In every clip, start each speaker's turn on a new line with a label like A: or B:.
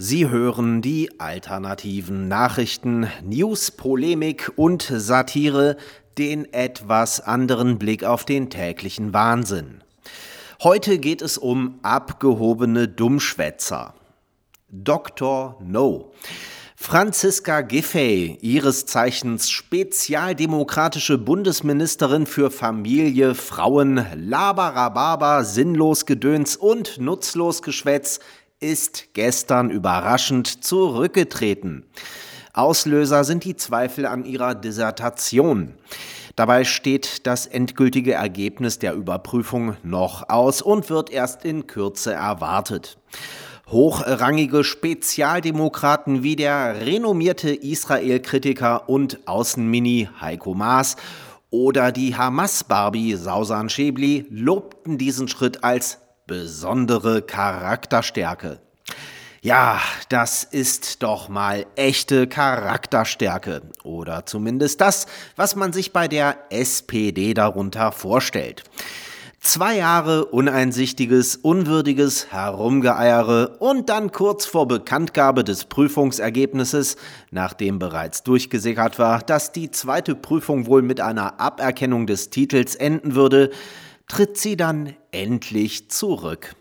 A: Sie hören die alternativen Nachrichten, News, Polemik und Satire, den etwas anderen Blick auf den täglichen Wahnsinn. Heute geht es um abgehobene Dummschwätzer. Dr. No. Franziska Giffey, ihres Zeichens spezialdemokratische Bundesministerin für Familie, Frauen, Labarababa, sinnlos Gedöns und nutzlos Geschwätz, ist gestern überraschend zurückgetreten. Auslöser sind die Zweifel an ihrer Dissertation. Dabei steht das endgültige Ergebnis der Überprüfung noch aus und wird erst in Kürze erwartet. Hochrangige Spezialdemokraten wie der renommierte Israel-Kritiker und Außenmini Heiko Maas oder die Hamas-Barbie Sausan Schäbli lobten diesen Schritt als besondere Charakterstärke. Ja, das ist doch mal echte Charakterstärke. Oder zumindest das, was man sich bei der SPD darunter vorstellt. Zwei Jahre uneinsichtiges, unwürdiges Herumgeeiere und dann kurz vor Bekanntgabe des Prüfungsergebnisses, nachdem bereits durchgesickert war, dass die zweite Prüfung wohl mit einer Aberkennung des Titels enden würde, tritt sie dann endlich zurück.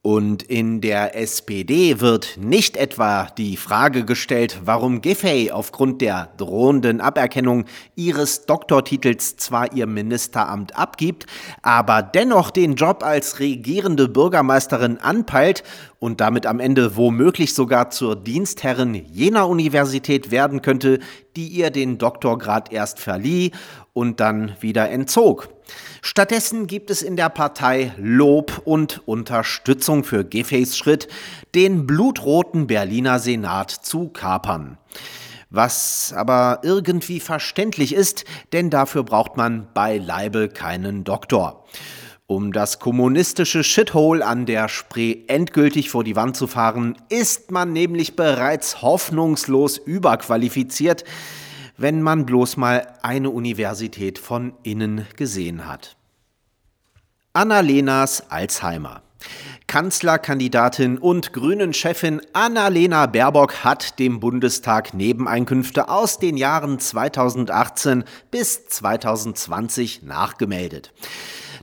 A: Und in der SPD wird nicht etwa die Frage gestellt, warum Giffey aufgrund der drohenden Aberkennung ihres Doktortitels zwar ihr Ministeramt abgibt, aber dennoch den Job als regierende Bürgermeisterin anpeilt und damit am Ende womöglich sogar zur Dienstherrin jener Universität werden könnte, die ihr den Doktorgrad erst verlieh und dann wieder entzog. Stattdessen gibt es in der Partei Lob und Unterstützung für Giffeys Schritt, den blutroten Berliner Senat zu kapern. Was aber irgendwie verständlich ist, denn dafür braucht man beileibe keinen Doktor. Um das kommunistische Shithole an der Spree endgültig vor die Wand zu fahren, ist man nämlich bereits hoffnungslos überqualifiziert, wenn man bloß mal eine Universität von innen gesehen hat. Annalenas Alzheimer. Kanzlerkandidatin und Grünen-Chefin Annalena Baerbock hat dem Bundestag Nebeneinkünfte aus den Jahren 2018 bis 2020 nachgemeldet.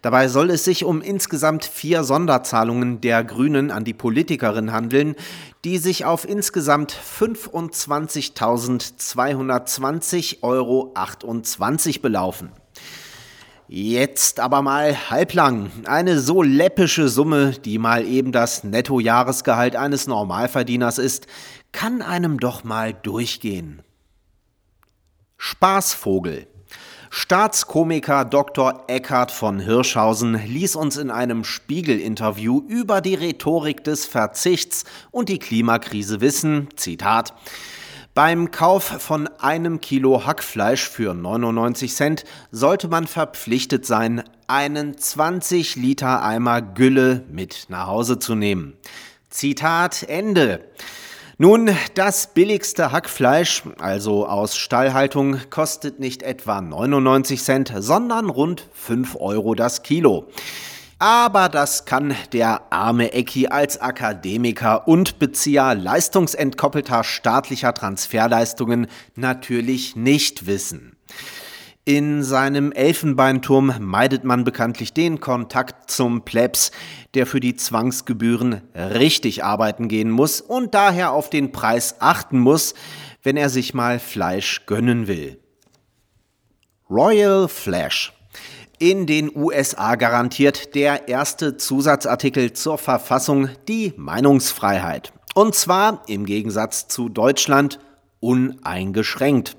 A: Dabei soll es sich um insgesamt vier Sonderzahlungen der Grünen an die Politikerin handeln, die sich auf insgesamt 25.220,28 Euro belaufen. Jetzt aber mal halblang. Eine so läppische Summe, die mal eben das Nettojahresgehalt eines Normalverdieners ist, kann einem doch mal durchgehen. Spaßvogel. Staatskomiker Dr. Eckhard von Hirschhausen ließ uns in einem Spiegel-Interview über die Rhetorik des Verzichts und die Klimakrise wissen, Zitat, beim Kauf von einem Kilo Hackfleisch für 99 Cent sollte man verpflichtet sein, einen 20 Liter Eimer Gülle mit nach Hause zu nehmen. Zitat Ende. Nun, das billigste Hackfleisch, also aus Stallhaltung, kostet nicht etwa 99 Cent, sondern rund 5 Euro das Kilo. Aber das kann der arme Ecki als Akademiker und Bezieher leistungsentkoppelter staatlicher Transferleistungen natürlich nicht wissen. In seinem Elfenbeinturm meidet man bekanntlich den Kontakt zum Plebs, der für die Zwangsgebühren richtig arbeiten gehen muss und daher auf den Preis achten muss, wenn er sich mal Fleisch gönnen will. Royal Flash. In den USA garantiert der erste Zusatzartikel zur Verfassung die Meinungsfreiheit. Und zwar im Gegensatz zu Deutschland uneingeschränkt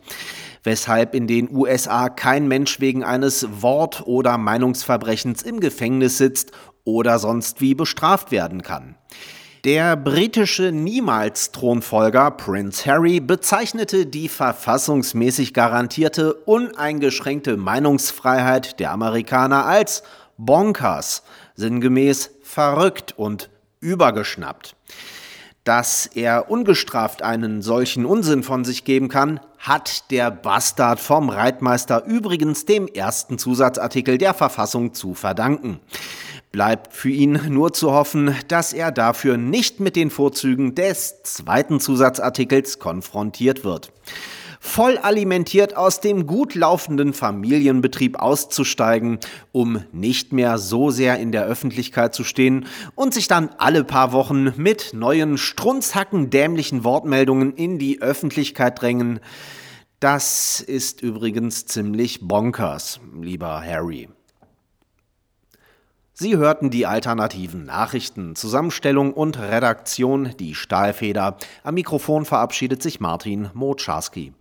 A: weshalb in den USA kein Mensch wegen eines Wort- oder Meinungsverbrechens im Gefängnis sitzt oder sonst wie bestraft werden kann. Der britische Niemals-Thronfolger Prince Harry bezeichnete die verfassungsmäßig garantierte uneingeschränkte Meinungsfreiheit der Amerikaner als bonkers, sinngemäß verrückt und übergeschnappt. Dass er ungestraft einen solchen Unsinn von sich geben kann, hat der Bastard vom Reitmeister übrigens dem ersten Zusatzartikel der Verfassung zu verdanken. Bleibt für ihn nur zu hoffen, dass er dafür nicht mit den Vorzügen des zweiten Zusatzartikels konfrontiert wird voll alimentiert aus dem gut laufenden Familienbetrieb auszusteigen, um nicht mehr so sehr in der Öffentlichkeit zu stehen und sich dann alle paar Wochen mit neuen strunzhacken dämlichen Wortmeldungen in die Öffentlichkeit drängen. Das ist übrigens ziemlich bonkers, lieber Harry. Sie hörten die alternativen Nachrichten, Zusammenstellung und Redaktion, die Stahlfeder. Am Mikrofon verabschiedet sich Martin Motscharski.